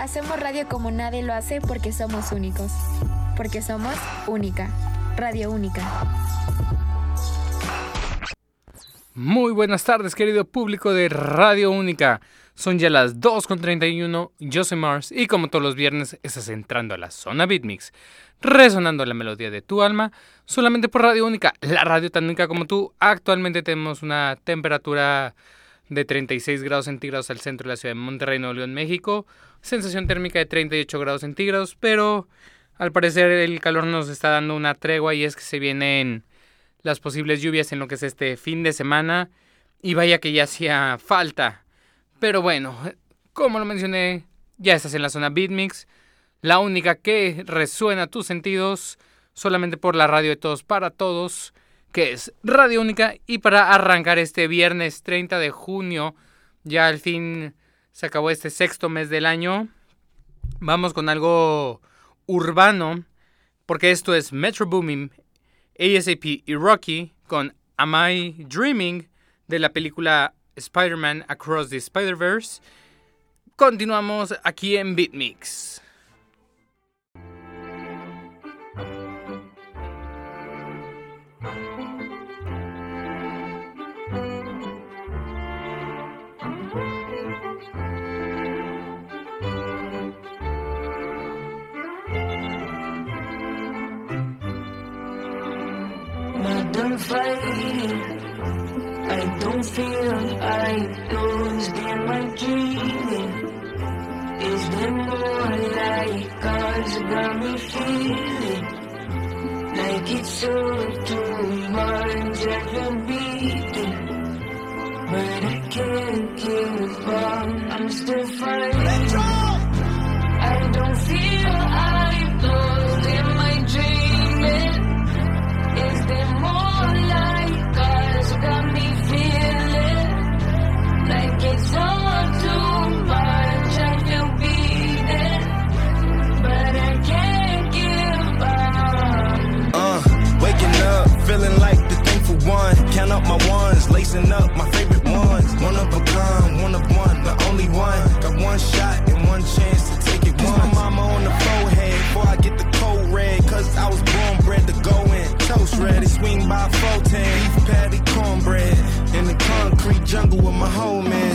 Hacemos radio como nadie lo hace porque somos únicos. Porque somos única. Radio única. Muy buenas tardes, querido público de Radio Única. Son ya las 2.31, yo soy Mars y como todos los viernes estás entrando a la zona Beatmix, resonando la melodía de tu alma, solamente por Radio Única, la radio tan única como tú. Actualmente tenemos una temperatura de 36 grados centígrados al centro de la ciudad de Monterrey, Nuevo León, México. Sensación térmica de 38 grados centígrados, pero al parecer el calor nos está dando una tregua y es que se vienen las posibles lluvias en lo que es este fin de semana. Y vaya que ya hacía falta. Pero bueno, como lo mencioné, ya estás en la zona Beatmix. La única que resuena tus sentidos solamente por la radio de todos para todos, que es Radio Única. Y para arrancar este viernes 30 de junio, ya al fin se acabó este sexto mes del año. Vamos con algo urbano, porque esto es Metro Booming ASAP y Rocky con Am I Dreaming de la película Spider-Man Across the Spider-Verse. Continuamos aquí en Beatmix. Done fighting. I don't feel I lose in my dreaming. Is there more like God's got me feeling like it's so too much I can beating, but I can't give up. I'm still fighting. My ones, lacing up my favorite ones. One of a kind, one of one, the only one. Got one shot and one chance to take it. Kiss my mama on the forehead before I get the cold red. Cause I was born bred to go in. Toast ready, swing by 410. Beef patty, cornbread. In the concrete jungle with my homies. All get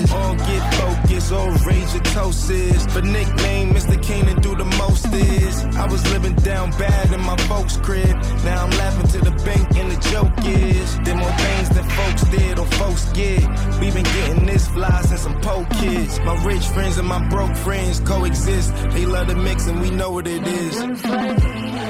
focused, rage toast. But nickname Mr. Keenan do the most is. I was living down bad in my folks' crib. Now I'm laughing to the bank and the joke is. There more things than folks did or folks get. We been getting this fly since I'm po kids. My rich friends and my broke friends coexist. They love the mix and we know what it is.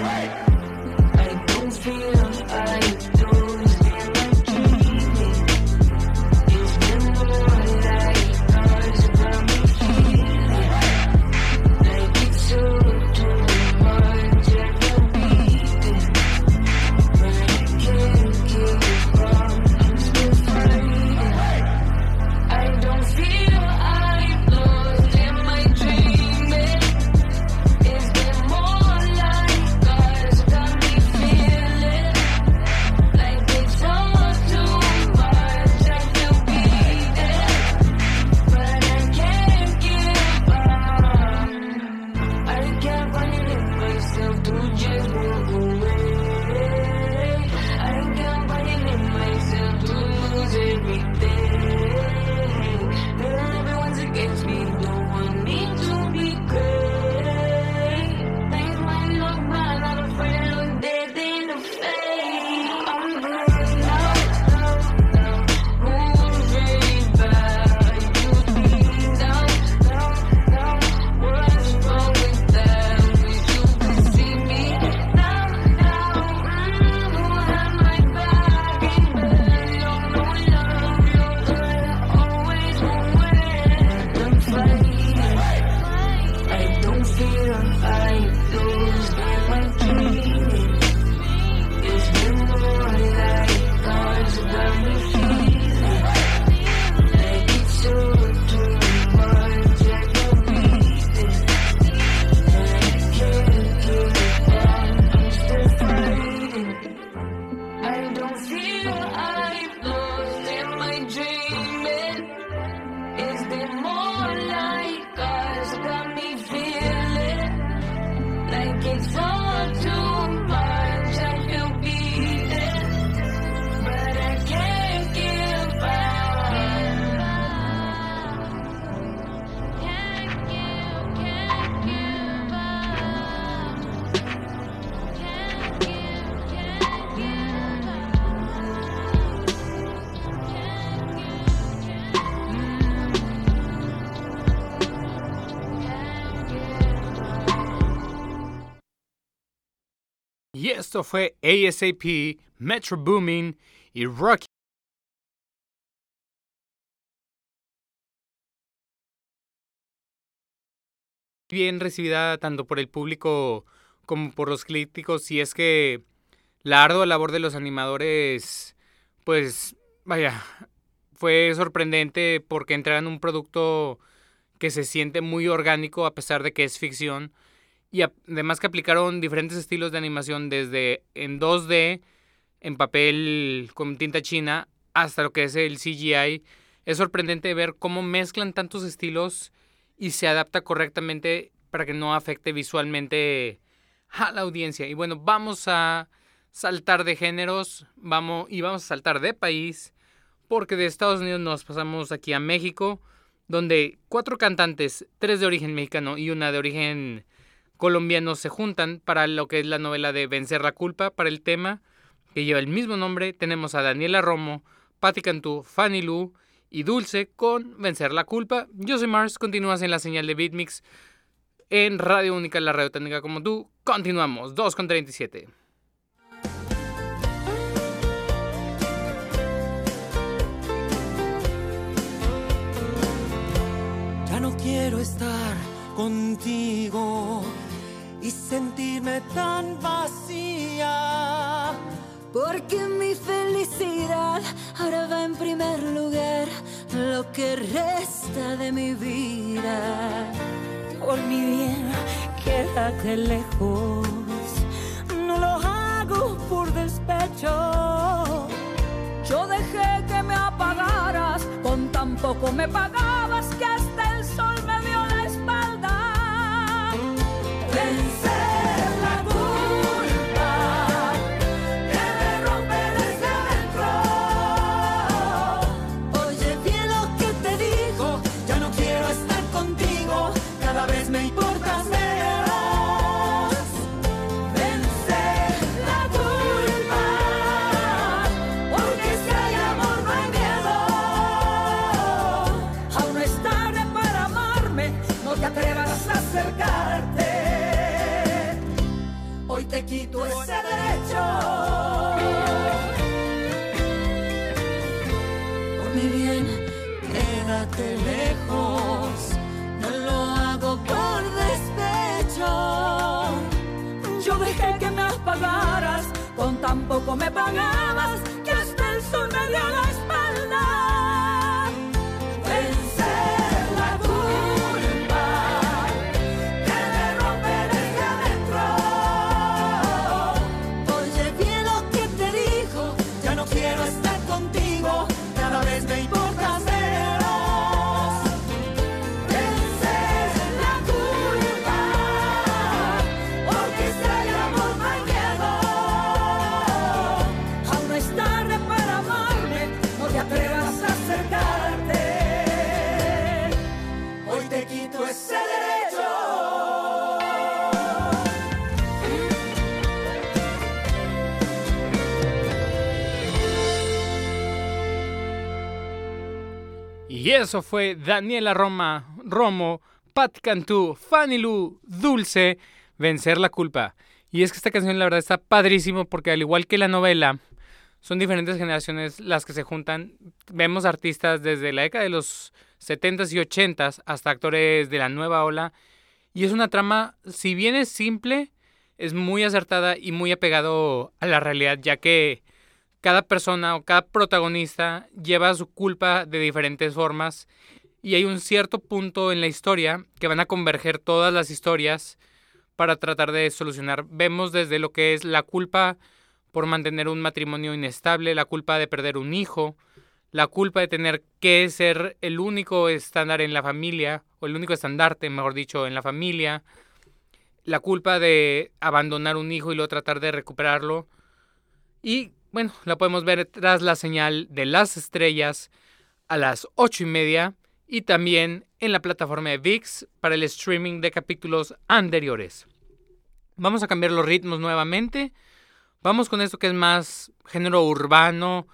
Esto fue ASAP, Metro Boomin y Rocky. Bien recibida tanto por el público como por los críticos. Y es que la ardua labor de los animadores, pues, vaya, fue sorprendente porque entregan un producto que se siente muy orgánico a pesar de que es ficción. Y además que aplicaron diferentes estilos de animación desde en 2D, en papel con tinta china, hasta lo que es el CGI. Es sorprendente ver cómo mezclan tantos estilos y se adapta correctamente para que no afecte visualmente a la audiencia. Y bueno, vamos a saltar de géneros vamos, y vamos a saltar de país, porque de Estados Unidos nos pasamos aquí a México, donde cuatro cantantes, tres de origen mexicano y una de origen colombianos se juntan para lo que es la novela de Vencer la culpa, para el tema que lleva el mismo nombre. Tenemos a Daniela Romo, Patti Cantú, Fanny Lu y Dulce con Vencer la culpa. Yo soy Mars, continúas en la señal de Beatmix en Radio Única, la radio técnica como tú. Continuamos, 2 con 37. Ya no quiero estar contigo y sentirme tan vacía. Porque mi felicidad ahora va en primer lugar, lo que resta de mi vida. Por mi bien, quédate lejos. No lo hago por despecho. Yo dejé que me apagaras, con tan poco me pagabas que hasta el sol Eso fue Daniela Roma, Romo, Pat Cantú, Fanny Lu, Dulce, Vencer la culpa. Y es que esta canción la verdad está padrísimo porque al igual que la novela, son diferentes generaciones las que se juntan. Vemos artistas desde la década de los 70s y 80s hasta actores de la nueva ola. Y es una trama, si bien es simple, es muy acertada y muy apegado a la realidad, ya que cada persona o cada protagonista lleva su culpa de diferentes formas y hay un cierto punto en la historia que van a converger todas las historias para tratar de solucionar. Vemos desde lo que es la culpa por mantener un matrimonio inestable, la culpa de perder un hijo, la culpa de tener que ser el único estándar en la familia, o el único estandarte, mejor dicho, en la familia, la culpa de abandonar un hijo y luego tratar de recuperarlo. Y bueno, la podemos ver tras la señal de las estrellas a las ocho y media y también en la plataforma de VIX para el streaming de capítulos anteriores. Vamos a cambiar los ritmos nuevamente. Vamos con esto que es más género urbano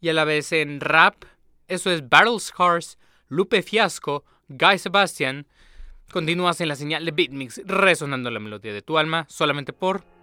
y a la vez en rap. Eso es Battle Scars, Lupe Fiasco, Guy Sebastian. Continúas en la señal de Beatmix resonando la melodía de tu alma solamente por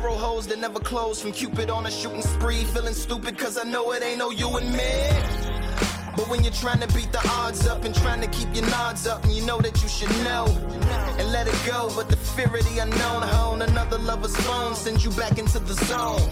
Arrow holes that never close from Cupid on a shooting spree. Feeling stupid cause I know it ain't no you and me. But when you're trying to beat the odds up and trying to keep your nods up, and you know that you should know and let it go. But the fear of the unknown, hone another lover's phone sends you back into the zone.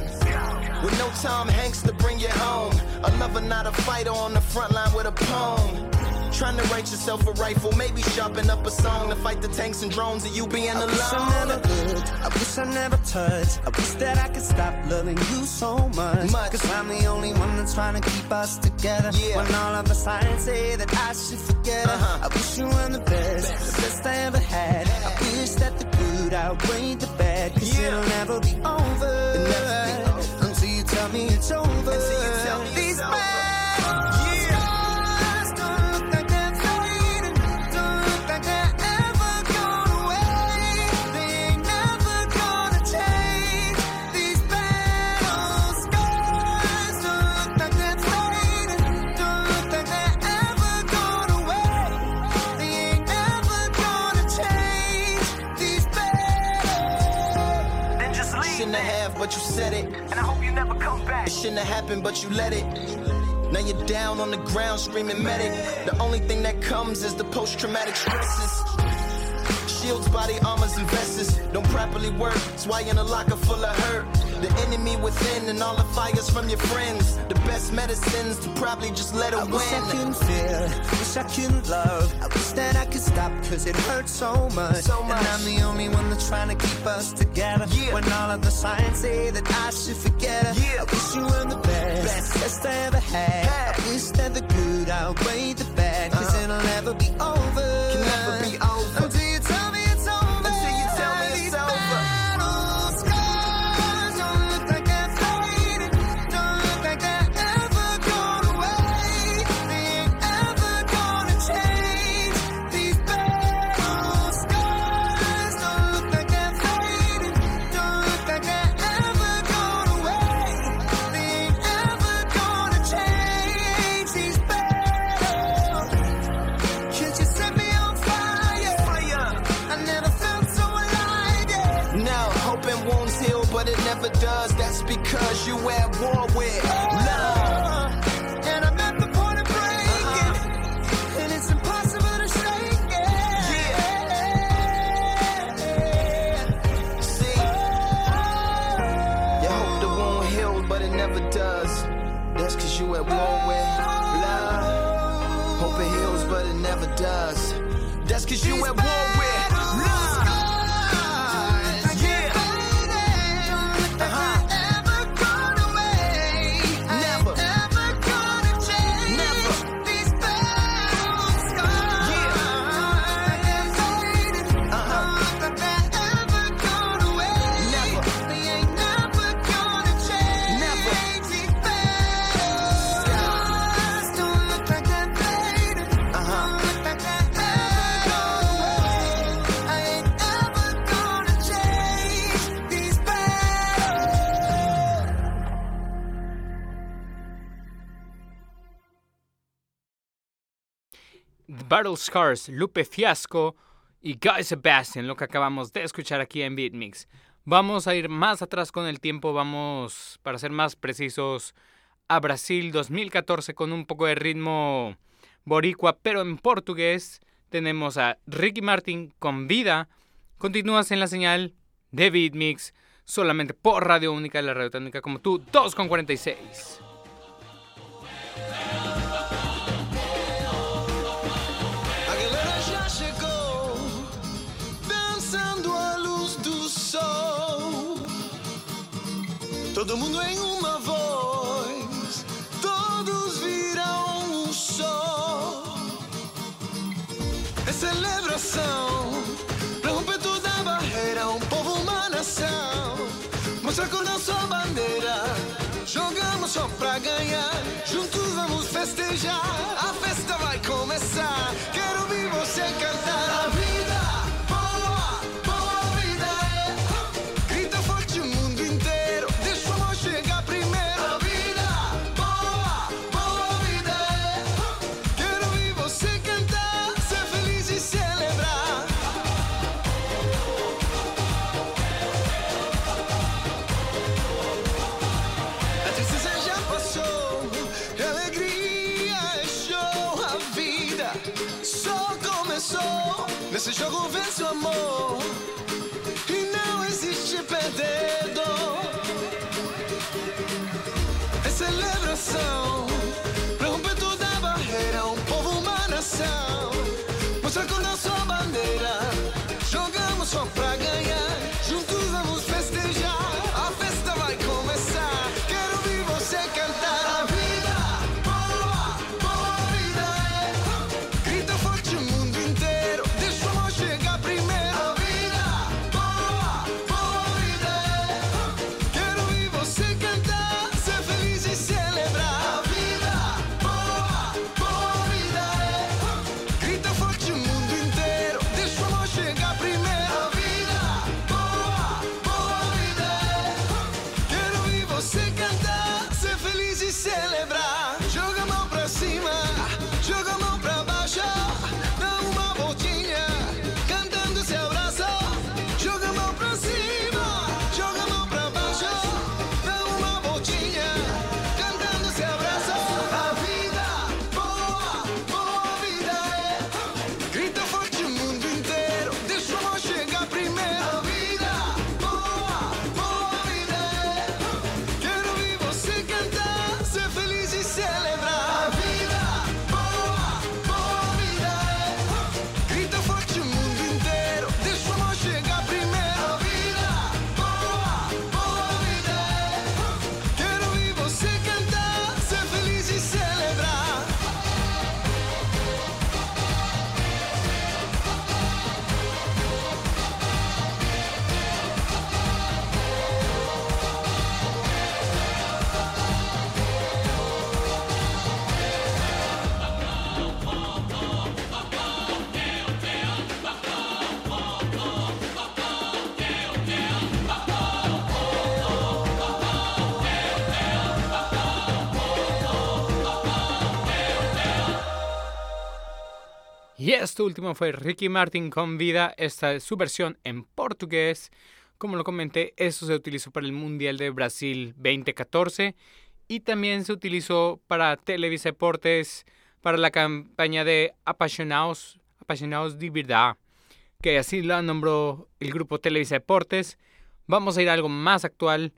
With no Tom Hanks to bring you home. A lover, not a fighter on the front line with a poem. Trying to write yourself a rifle, maybe sharpen up a song to fight the tanks and drones of you being I wish I never looked, I wish I never touched. I wish that I could stop loving you so much. Much. Cause I'm the only one that's trying to keep us together. Yeah. When all of the signs say that I should forget her. Uh-huh. I wish you were the best, the best I ever had. I wish that the good outweighed the bad. Cause Yeah. it'll never be over. It'll never be over. Until you tell me it's over. Happened, but you let it. Now you're down on the ground screaming medic. The only thing that comes is the post traumatic stresses. Shields, body armors, and vests don't properly work. That's why you're in a locker full of hurt. The enemy within and all the fires from your friends. The best medicines to probably just let it I wish I win. couldn't feel, wish I couldn't love. I wish that I could stop, cause it hurts so much. So much. And I'm the only one that's trying to keep us together. Yeah. When all of the signs say that I should forget her. Yeah. I wish you were the best, Best. best I ever had. Had. I wish that the good outweighed the bad, cause Uh-huh. it'll never be over. With love. And I'm at the point of breaking, uh-huh. and it's impossible to shake it. See, you hope the wound healed, but it never does. That's cause you at war with love. Hope it heals, but it never does. That's cause you at war Battle Scars, Lupe Fiasco y Guy Sebastian, lo que acabamos de escuchar aquí en Beatmix. Vamos a ir más atrás con el tiempo, vamos, para ser más precisos, a Brasil 2014 con un poco de ritmo boricua, pero en portugués. Tenemos a Ricky Martin con vida. Continúas en la señal de Beatmix, solamente por Radio Única, la radio técnica como tú, 2 a sua bandeira. Jogamos só pra ganhar. Juntos vamos festejar. A festa vai começar. Esto último fue Ricky Martin con vida. Esta es su versión en portugués. Como lo comenté, esto se utilizó para el Mundial de Brasil 2014 y también se utilizó para Televisa Deportes para la campaña de Apasionados, Apasionados de Verdad, que así la nombró el grupo Televisa Deportes. Vamos a ir a algo más actual.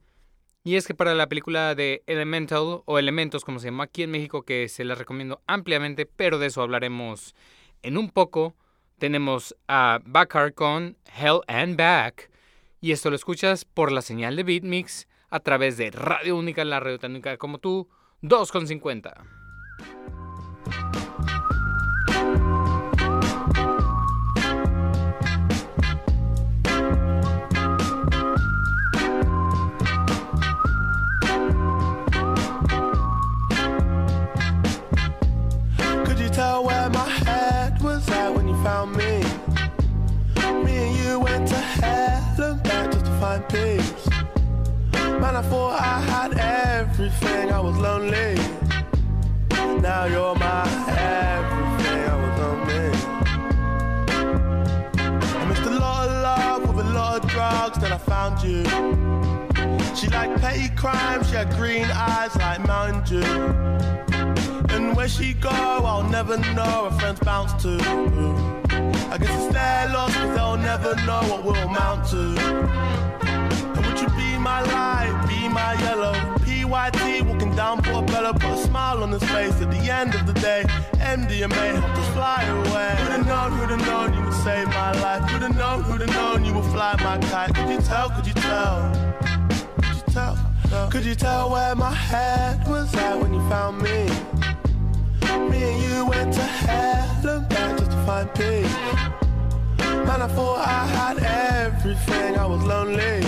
Y es que para la película de Elemental o Elementos, como se llama aquí en México, que se la recomiendo ampliamente, pero de eso hablaremos en un poco, tenemos a Bakar con Hell and Back. Y esto lo escuchas por la señal de Beatmix a través de Radio Única, la radio tan única como tú, 2.50. found me? Me and you went to hell and back just to find peace. Man, I thought I had everything, I was lonely. Now you're my everything, I was lonely. I missed a lot of love with a lot of drugs, then I found you. She liked petty crime, she had green eyes like Mountain Dew. And where she go, I'll never know. Her friends bounce to. I guess it's their loss, cause they'll never know what we'll amount to. And would you be my light, be my yellow? PYT walking down for Portobello, put a smile on his face at the end of the day. MDMA helped us fly away. Who'd have known, who'd have known you would save my life? Who'd have known, who'd have known you would fly my kite? Could you tell, could you tell? Could you tell? Where my head was at when you found me? Me and you went to hell and back just to find peace. Man, I thought I had everything, I was lonely.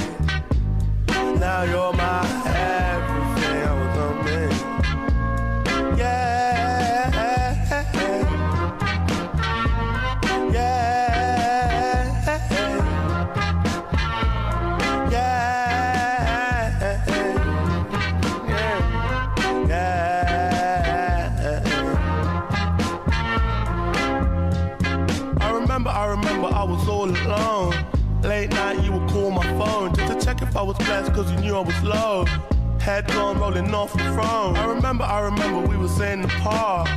Now you're my everything. I was lonely. Yeah. Cause you knew I was low. Head gone rolling off the throne. I remember, I remember we was in the park.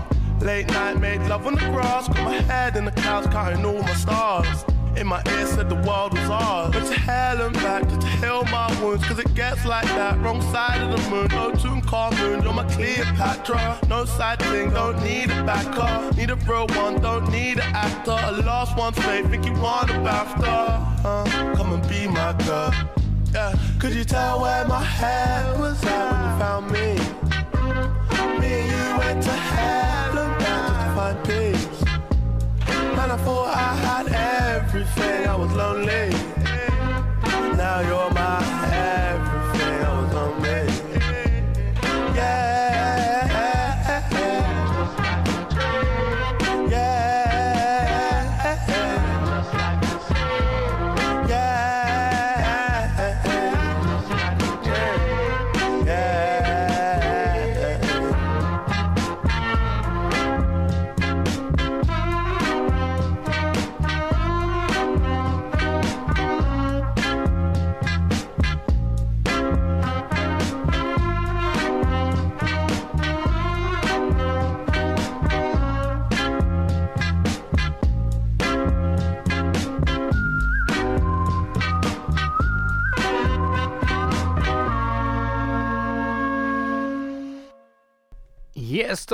Late night, made love on the grass, got my head in the clouds, counting all my stars. In my ear said the world was ours. But to hell and back just to heal my wounds. Cause it gets like that. Wrong side of the moon. No tune car moon. You're my Cleopatra. No side thing. Don't need a backer. Need a real one. Don't need an actor. A lost one's fate. Think you want a BAFTA. Uh, come and be my girl. Yeah. Could you tell where my head was at when you found me? Me and you went to hell and back just to find peace. Man, I thought I had everything. I was lonely.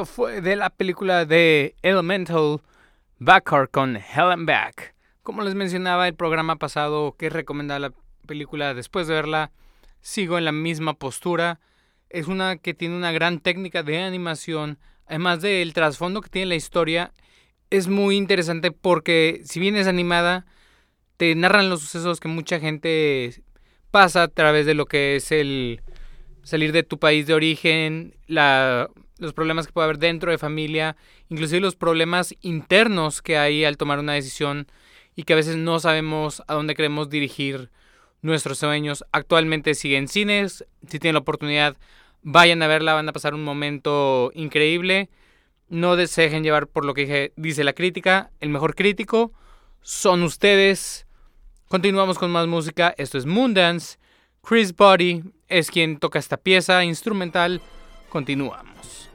Fue de la película de Elemental Backer con Helen Back. Como les mencionaba el programa pasado que recomendaba la película después de verla, sigo en la misma postura. Es una que tiene una gran técnica de animación, además del trasfondo que tiene la historia. Es muy interesante porque si bien es animada, te narran los sucesos que mucha gente pasa a través de lo que es el salir de tu país de origen, la, los problemas que puede haber dentro de familia, inclusive los problemas internos que hay al tomar una decisión y que a veces no sabemos a dónde queremos dirigir nuestros sueños. Actualmente sigue en cines, si tienen la oportunidad, vayan a verla, van a pasar un momento increíble. No se dejen llevar por lo que dice la crítica, el mejor crítico son ustedes. Continuamos con más música, esto es Moondance. Chris Body es quien toca esta pieza instrumental. Continuamos.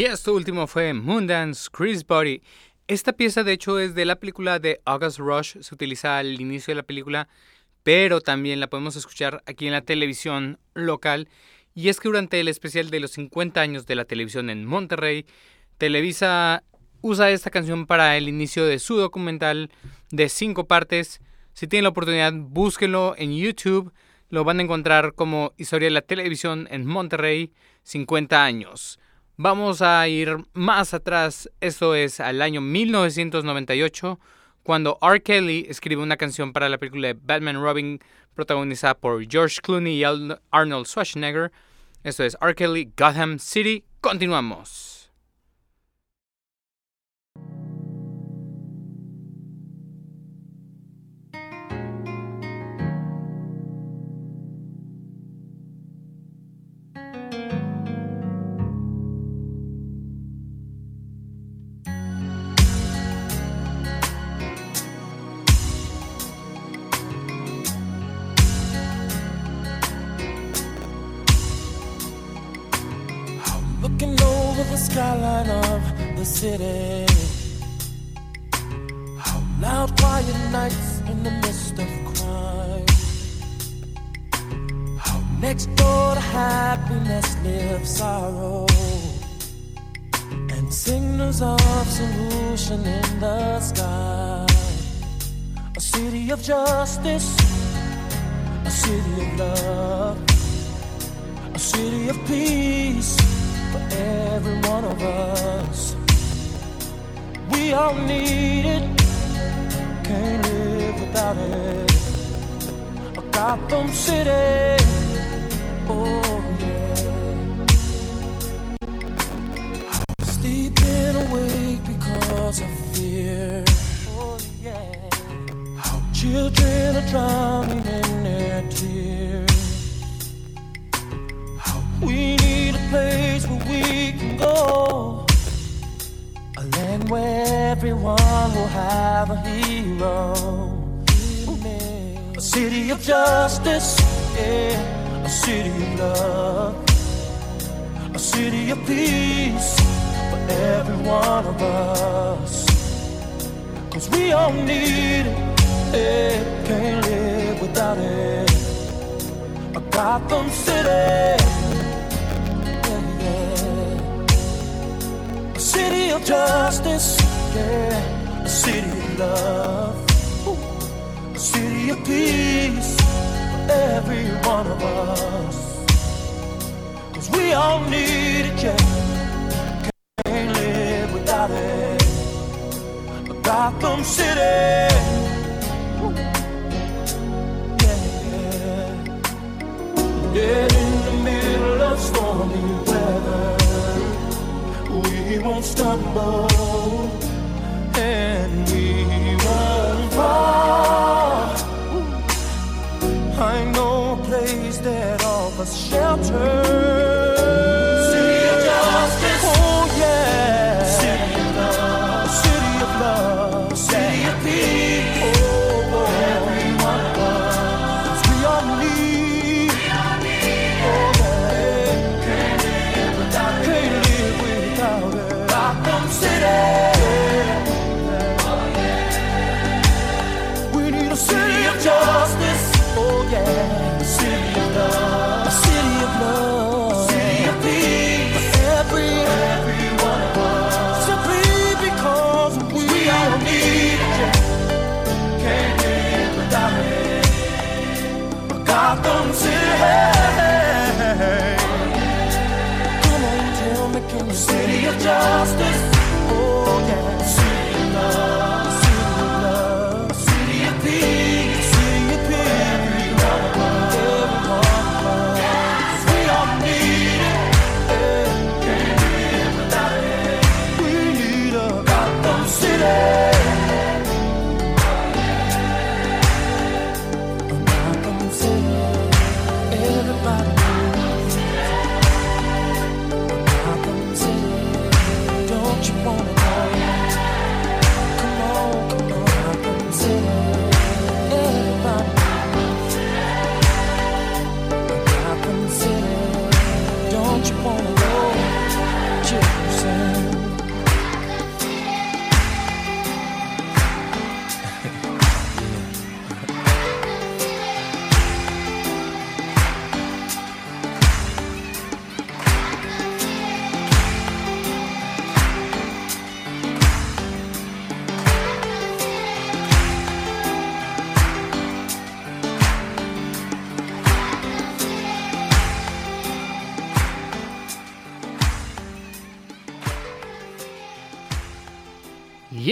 Y esto último fue Moondance Chris Body. Esta pieza de hecho es de la película de August Rush, se utiliza al inicio de la película, pero también la podemos escuchar aquí en la televisión local. Y es que durante el especial de los 50 años de la televisión en Monterrey, Televisa usa esta canción para el inicio de su documental de cinco partes. Si tienen la oportunidad, búsquenlo en YouTube. Lo van a encontrar como Historia de la Televisión en Monterrey, 50 años. Vamos a ir más atrás, esto es al año 1998, cuando R. Kelly escribe una canción para la película de Batman Robin, protagonizada por George Clooney y Arnold Schwarzenegger. Esto es R. Kelly, Gotham City. Continuamos. City. How loud, quiet nights in the midst of crime. How next door to happiness lives sorrow. And signals of solution in the sky. A city of justice, a city of love, a city of peace for every one of us. We all need it, can't live without it. Gotham City, oh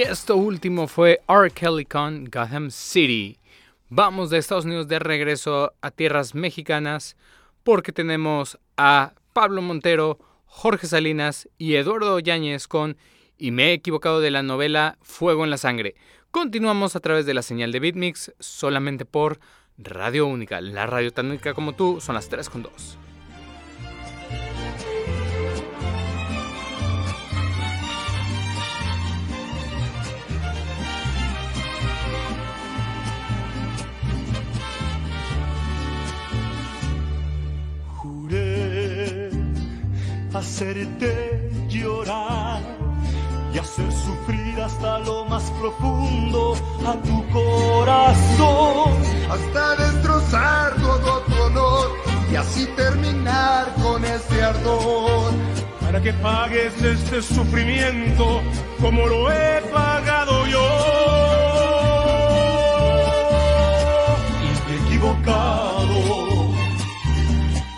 esto último fue R. Kelly con Gotham City. Vamos de Estados Unidos de regreso a tierras mexicanas porque tenemos a Pablo Montero, Jorge Salinas y Eduardo Yáñez con Y me he equivocado de la novela Fuego en la Sangre. Continuamos a través de la señal de Beatmix solamente por Radio Única. La radio tan única como tú son las 3 con 2. Hacerte llorar y hacer sufrir hasta lo más profundo a tu corazón. hasta destrozar todo tu honor y así terminar con ese ardor. Para que pagues este sufrimiento como lo he pagado yo. Y me he equivocado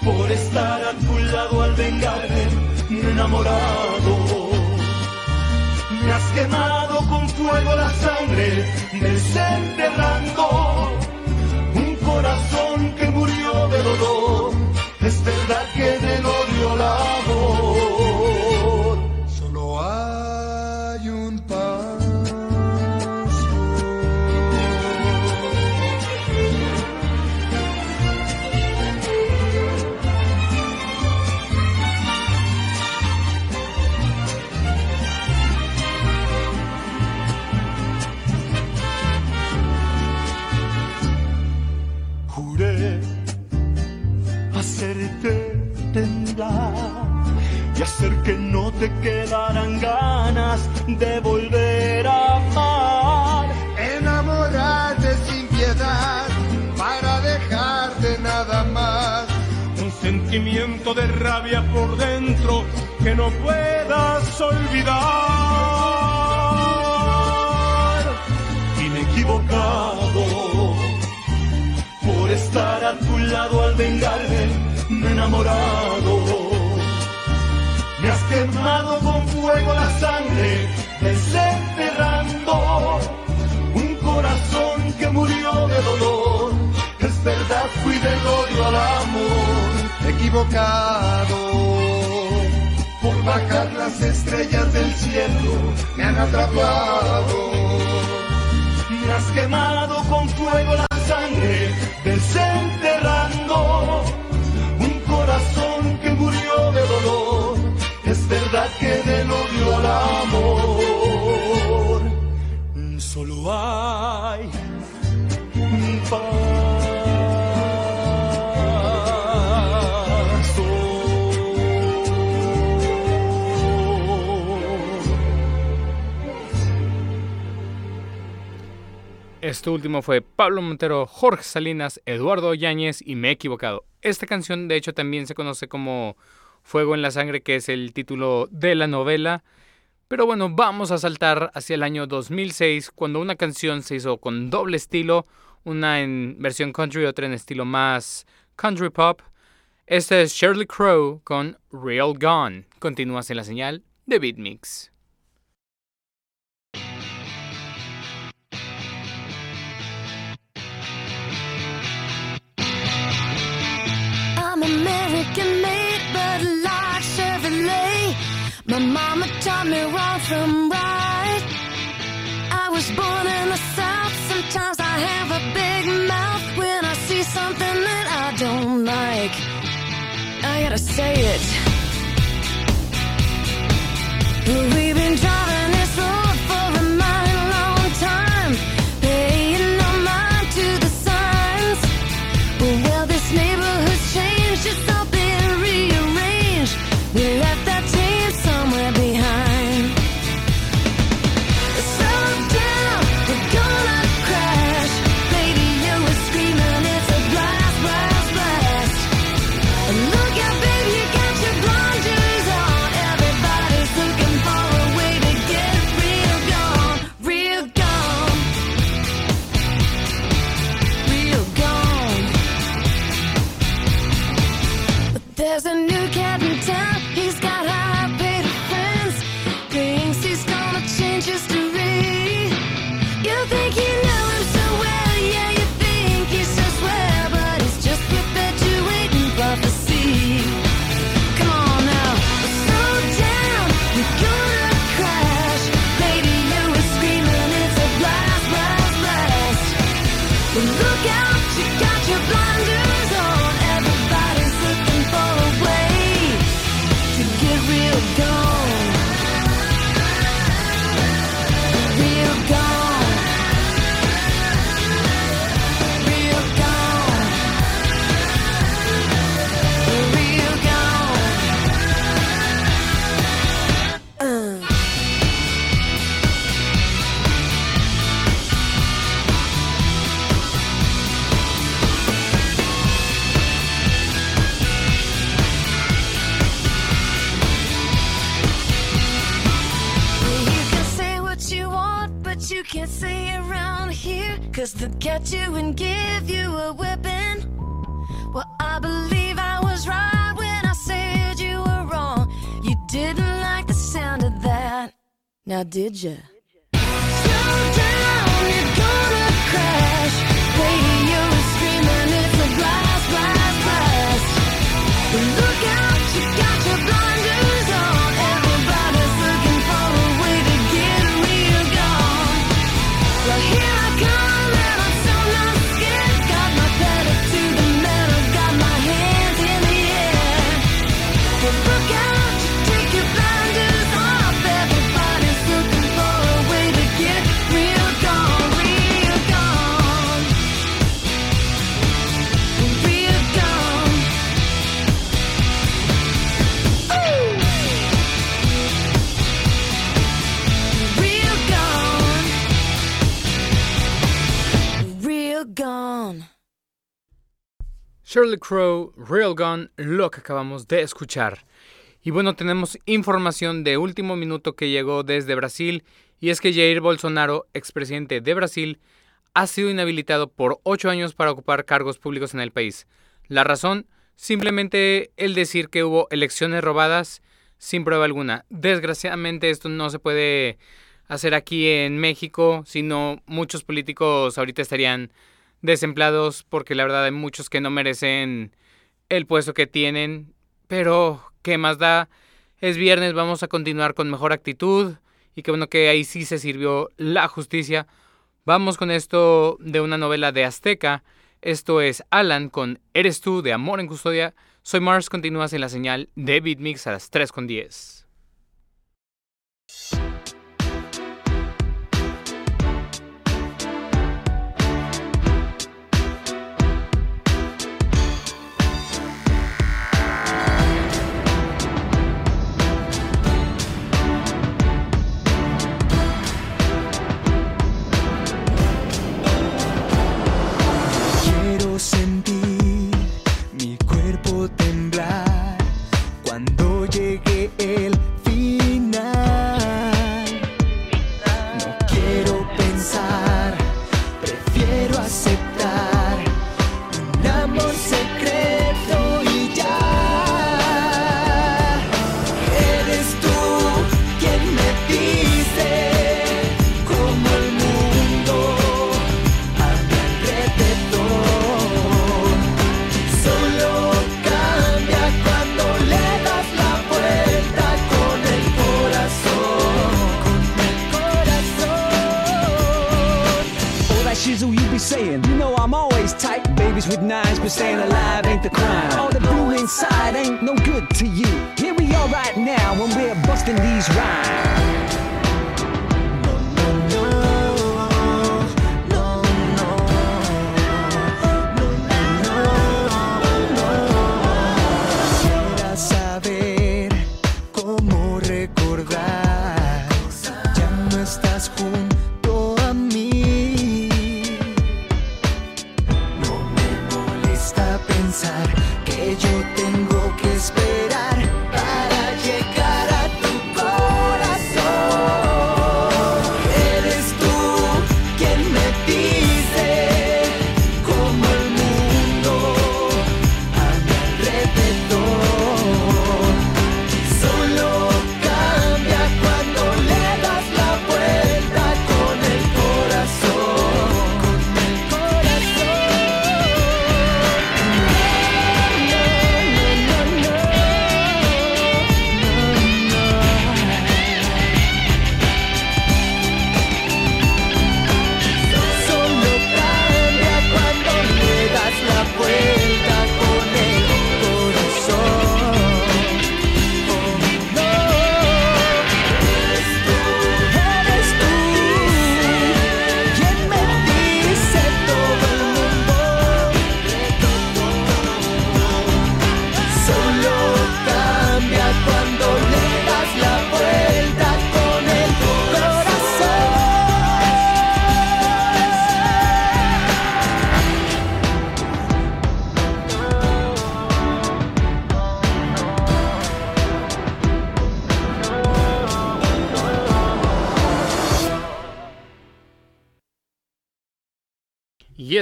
por estar a tu lado al vengarme, enamorado. Me has quemado con fuego la sangre, desenterrando un corazón que murió de dolor. Es verdad que del odio hacer que no te quedaran ganas de volver a amar. Enamorarte sin piedad para dejarte nada más. Un sentimiento de rabia por dentro que no puedas olvidar. Y me he equivocado por estar a tu lado al vengarme, enamorado. Quemado con fuego la sangre, desenterrando un corazón que murió de dolor. Es verdad, fui del odio al amor, Equivocado. por bajar las estrellas del cielo. Me han atrapado. Me has quemado con fuego la sangre, desenterrando amor solo hay paso. Esto último fue Pablo Montero, Jorge Salinas, Eduardo Yáñez y Me he equivocado. Esta canción de hecho también se conoce como Fuego en la Sangre, que es el título de la novela. Pero bueno, vamos a saltar hacia el año 2006, cuando una canción se hizo con doble estilo, una en versión country y otra en estilo más country pop. Este es Shirley Crow con Real Gone. Continúas en la señal de Beatmix. I'm American. My mama taught me wrong from right. I was born in the South. Sometimes I have a big mouth when I see something that I don't like. I gotta say it. Been was they'd catch you and give you a whipping. Well, I believe I was right when I said you were wrong. You didn't like the sound of that. Now, did ya? Slow down, you're gonna crash. Radio screaming, it's a blast, blast, blast. Look out, you got your blinders Shirley Crow, Real Gun, lo que acabamos de escuchar. Y bueno, tenemos información de último minuto que llegó desde Brasil y es que Jair Bolsonaro, expresidente de Brasil, ha sido inhabilitado por ocho años para ocupar cargos públicos en el país. La razón, simplemente el decir que hubo elecciones robadas sin prueba alguna. Desgraciadamente esto no se puede hacer aquí en México, sino muchos políticos ahorita estarían desempleados porque la verdad hay muchos que no merecen el puesto que tienen. Pero, ¿qué más da? Es viernes, vamos a continuar con mejor actitud y qué bueno que ahí sí se sirvió la justicia. Vamos con esto de una novela de Azteca. Esto es Alan con Eres tú de Amor en Custodia. Soy Mars, continúas en la señal de Beatmix a las 3 but staying alive ain't the crime. All the blue inside ain't no good to you. Here we are right now when we're busting these rhymes.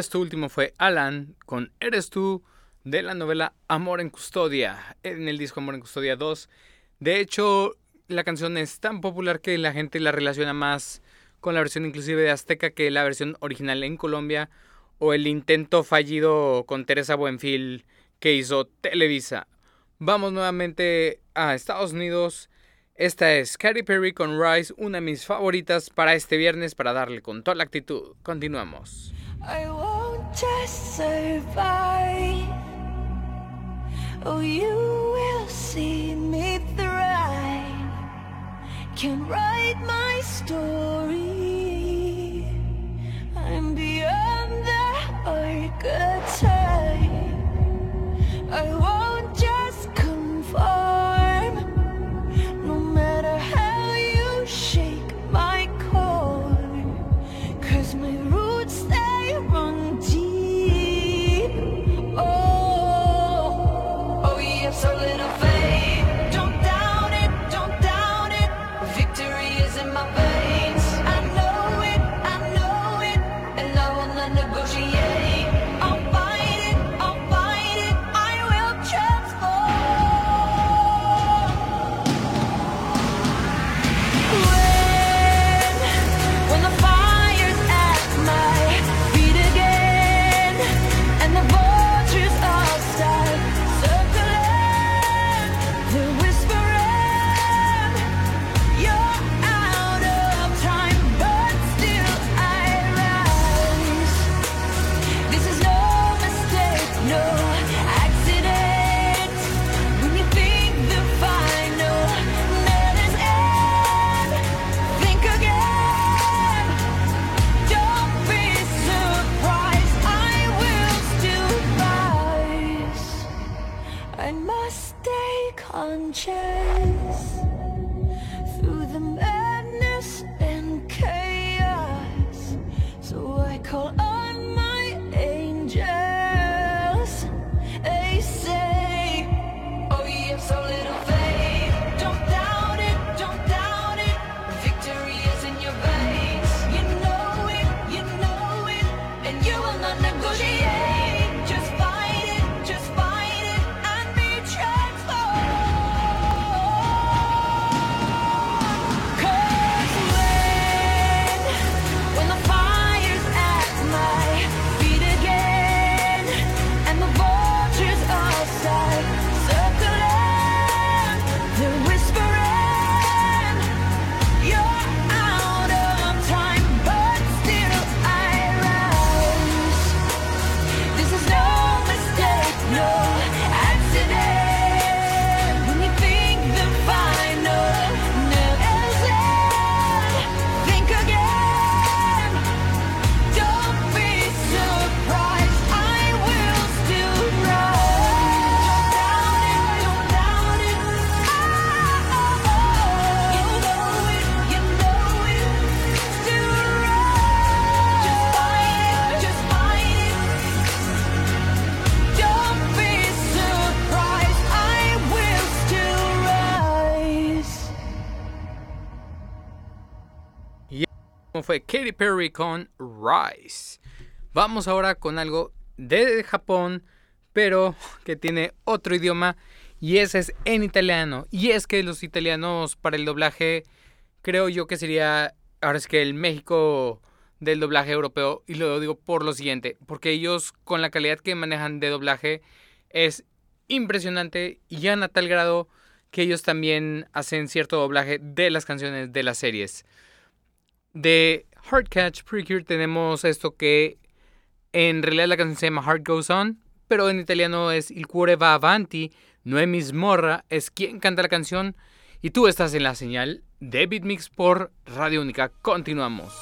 Esto último fue Alan con Eres tú de la novela Amor en Custodia, en el disco Amor en Custodia 2. De hecho, la canción es tan popular que la gente la relaciona más con la versión inclusive de Azteca que la versión original en Colombia o el intento fallido con Teresa Buenfil que hizo Televisa. Vamos nuevamente a Estados Unidos. Esta es Katy Perry con Rise, una de mis favoritas para este viernes para darle con toda la actitud. Continuamos. I won't just survive. Oh, you will see me thrive. Can write my story. I'm beyond the archetype. I won't fue Katy Perry con Rise. Vamos ahora con algo de Japón, pero que tiene otro idioma y ese es en italiano. Y es que los italianos para el doblaje creo yo que sería ahora es que el México del doblaje europeo y lo digo por lo siguiente, porque ellos con la calidad que manejan de doblaje es impresionante y ya a tal grado que ellos también hacen cierto doblaje de las canciones de las series. De Heart Catch Precure tenemos esto que en realidad la canción se llama Heart Goes On, pero en italiano es Il cuore va avanti, Noemi Morra es quien canta la canción y tú estás en la señal de Beatmix por Radio Única. Continuamos.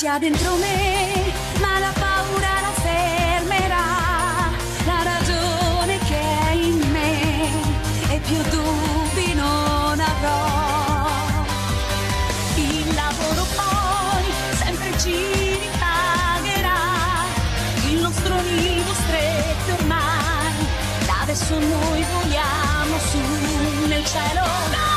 l'ansia dentro me, ma la paura la fermerà la ragione che è in me e più dubbi non avrò. Il lavoro poi sempre ci ripagherà, il nostro nido stretto ormai, da adesso noi vogliamo su nel cielo.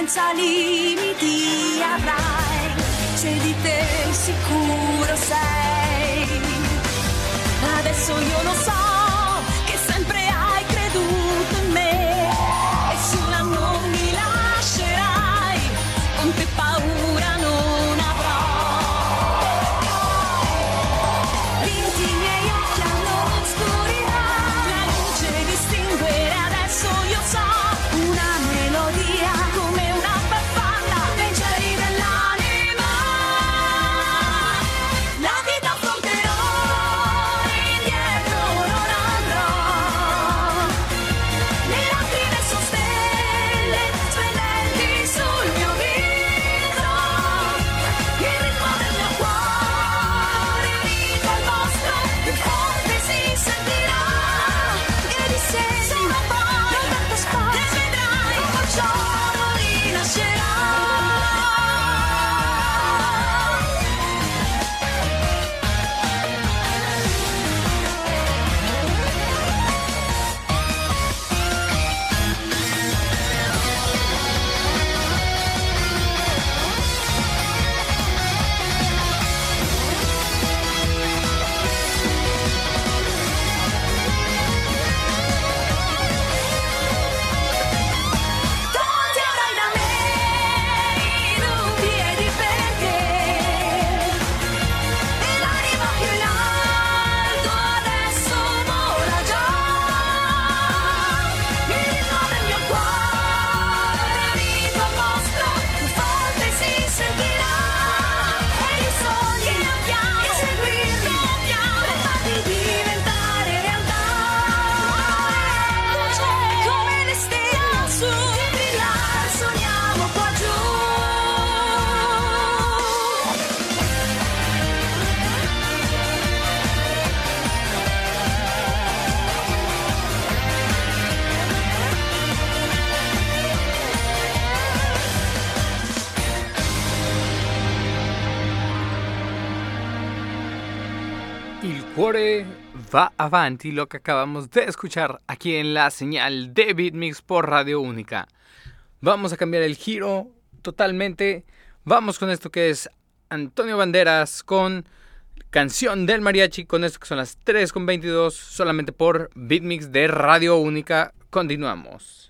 Senza limiti avrai, se di te sicuro sei. Va avanti, lo que acabamos de escuchar aquí en la señal de Beatmix por Radio Única. Vamos a cambiar el giro totalmente. Vamos con esto que es Antonio Banderas con canción del mariachi, con esto que son las 3 con 22, solamente por Beatmix de Radio Única. Continuamos.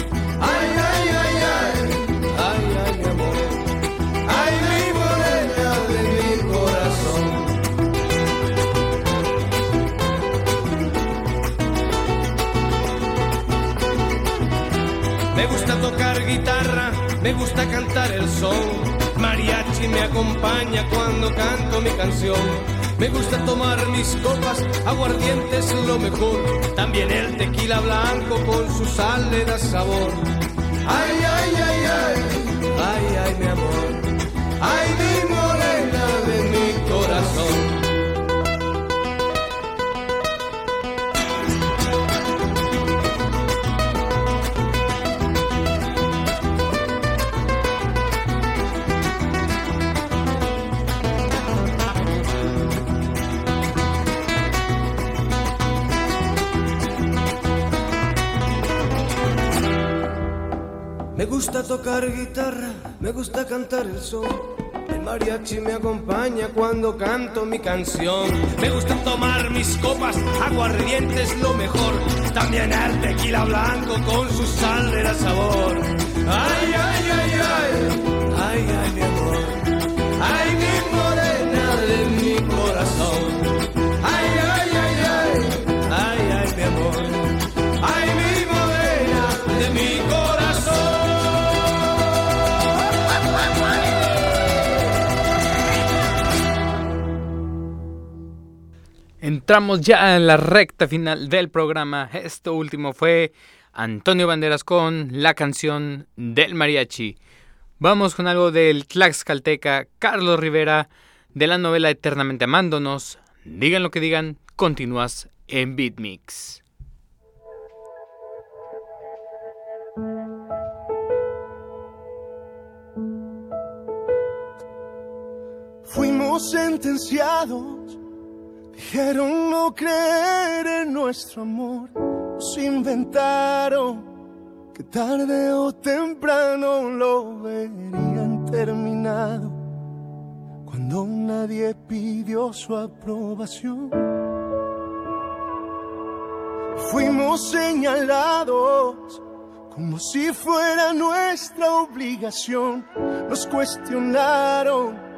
Tocar guitarra, me gusta cantar el son. Mariachi me acompaña cuando canto mi canción. Me gusta tomar mis copas, aguardiente es lo mejor. También el tequila blanco con su sal le da sabor. Ay, ay, ay, ay, ay, ay, mi amor. Ay, mi morena Me gusta tocar guitarra, me gusta cantar el son. El mariachi me acompaña cuando canto mi canción. Me gusta tomar mis copas, aguardiente es lo mejor. También el tequila blanco con su sal de la sabor. Ay, ay, ay, ay, ay, ay, mi amor. Ay, mi Entramos ya en la recta final del programa. Esto último fue Antonio Banderas con la canción del mariachi. Vamos con algo del Tlaxcalteca Carlos Rivera de la novela Eternamente Amándonos. Digan lo que digan, continúas en Beatmix. Fuimos sentenciados, dijeron no creer en nuestro amor. Nos inventaron que tarde o temprano lo verían terminado. Cuando nadie pidió su aprobación. Fuimos señalados como si fuera nuestra obligación. Nos cuestionaron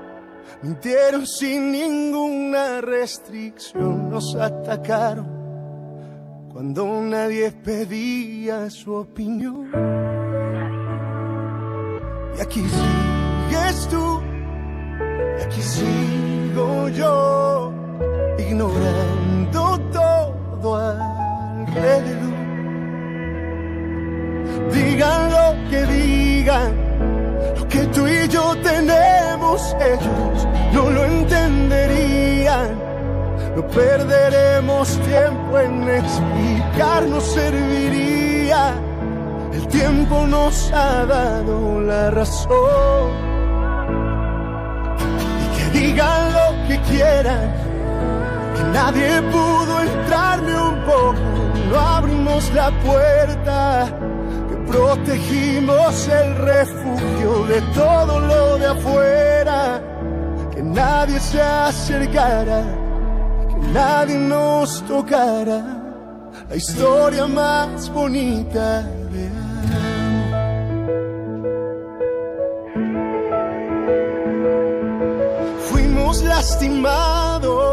Mintieron sin ninguna restricción, nos atacaron cuando nadie pedía su opinión. Y aquí sigues tú, y aquí sigo yo, ignorando todo alrededor. Digan lo que digan, lo que tú y yo tenemos, ellos no lo entenderían. No perderemos tiempo en explicar, nos serviría. El tiempo nos ha dado la razón. Y que digan lo que quieran, que nadie pudo entrarme un poco. No abrimos la puerta protegimos el refugio de todo lo de afuera, que nadie se acercara, que nadie nos tocara, la historia más bonita de amor. Fuimos lastimados.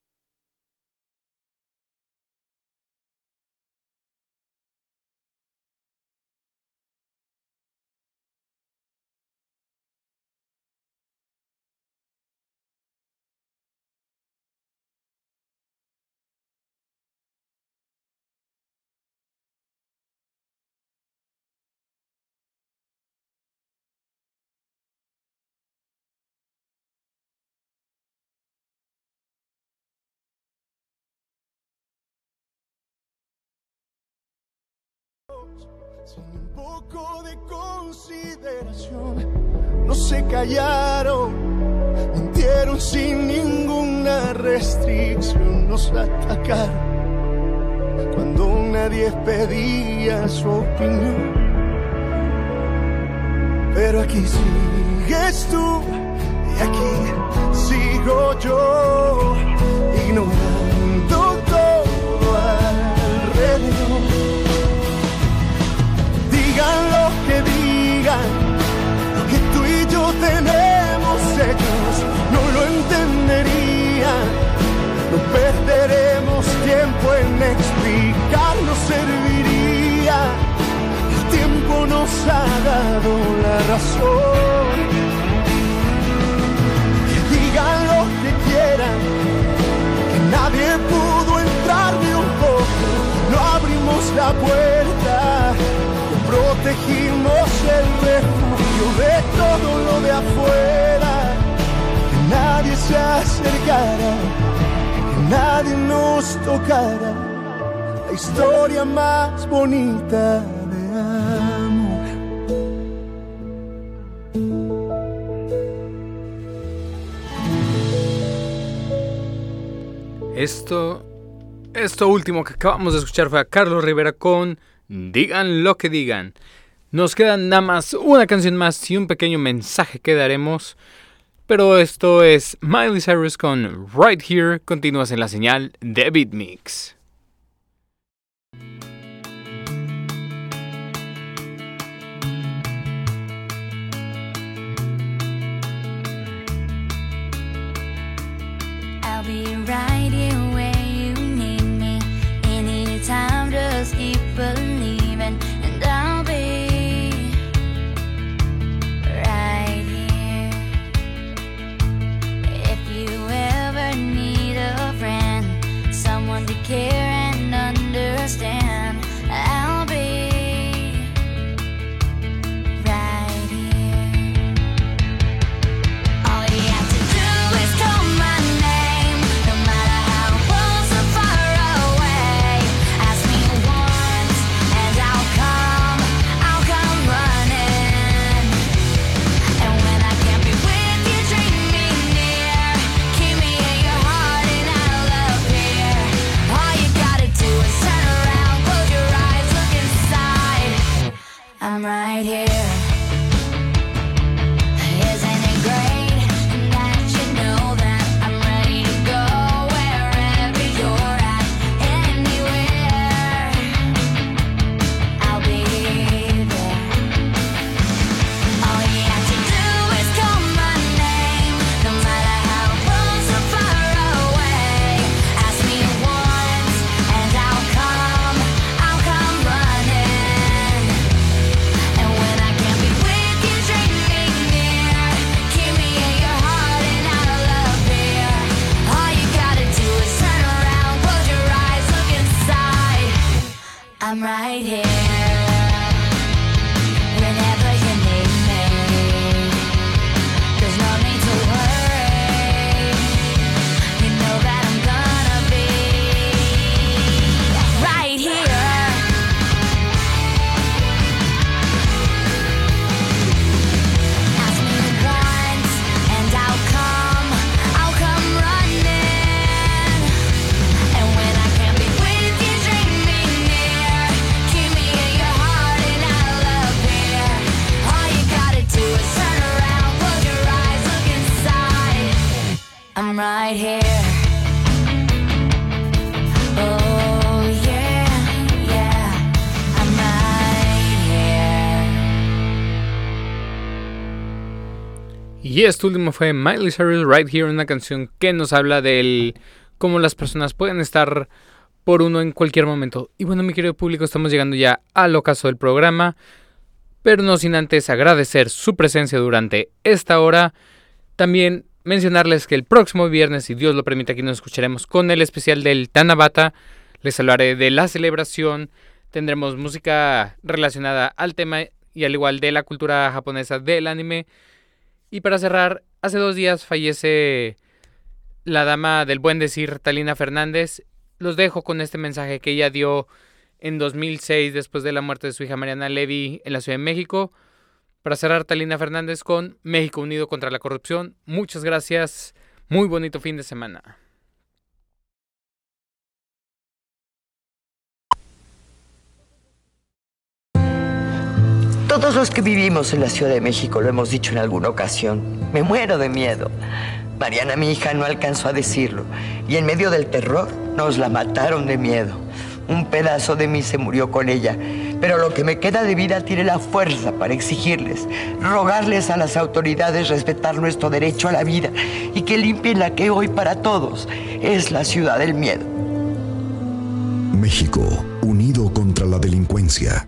Sin un poco de consideración, no se callaron, mintieron sin ninguna restricción, nos atacaron cuando nadie pedía su opinión. Pero aquí sigues tú y aquí sigo yo, nos ha dado la razón. Que digan lo que quieran, que nadie pudo entrar ni un poco. No abrimos la puerta, protegimos el refugio de todo lo de afuera. Que nadie se acercara, que nadie nos tocara. La historia más bonita Esto, esto último que acabamos de escuchar fue a Carlos Rivera con Digan lo que digan. Nos queda nada más una canción más y un pequeño mensaje que daremos. Pero esto es Miley Cyrus con Right Here. Continúas en la señal de Beat Mix. I'll be right here just keep believing, Y este último fue Miley Cyrus Right Here, una canción que nos habla del cómo las personas pueden estar por uno en cualquier momento. Y bueno, mi querido público, estamos llegando ya al ocaso del programa, pero no sin antes agradecer su presencia durante esta hora. También mencionarles que el próximo viernes, si Dios lo permite, aquí nos escucharemos con el especial del Tanabata. Les hablaré de la celebración. Tendremos música relacionada al tema y al igual de la cultura japonesa del anime. Y para cerrar, hace dos días fallece la dama del buen decir, Talina Fernández. Los dejo con este mensaje que ella dio en 2006 después de la muerte de su hija Mariana Levy en la Ciudad de México. Para cerrar, Talina Fernández con México Unido contra la Corrupción. Muchas gracias. Muy bonito fin de semana. Todos los que vivimos en la Ciudad de México lo hemos dicho en alguna ocasión. Me muero de miedo. Mariana, mi hija, no alcanzó a decirlo. Y en medio del terror nos la mataron de miedo. Un pedazo de mí se murió con ella. Pero lo que me queda de vida tiene la fuerza para exigirles, rogarles a las autoridades respetar nuestro derecho a la vida y que limpien la que hoy para todos es la ciudad del miedo. México, unido contra la delincuencia.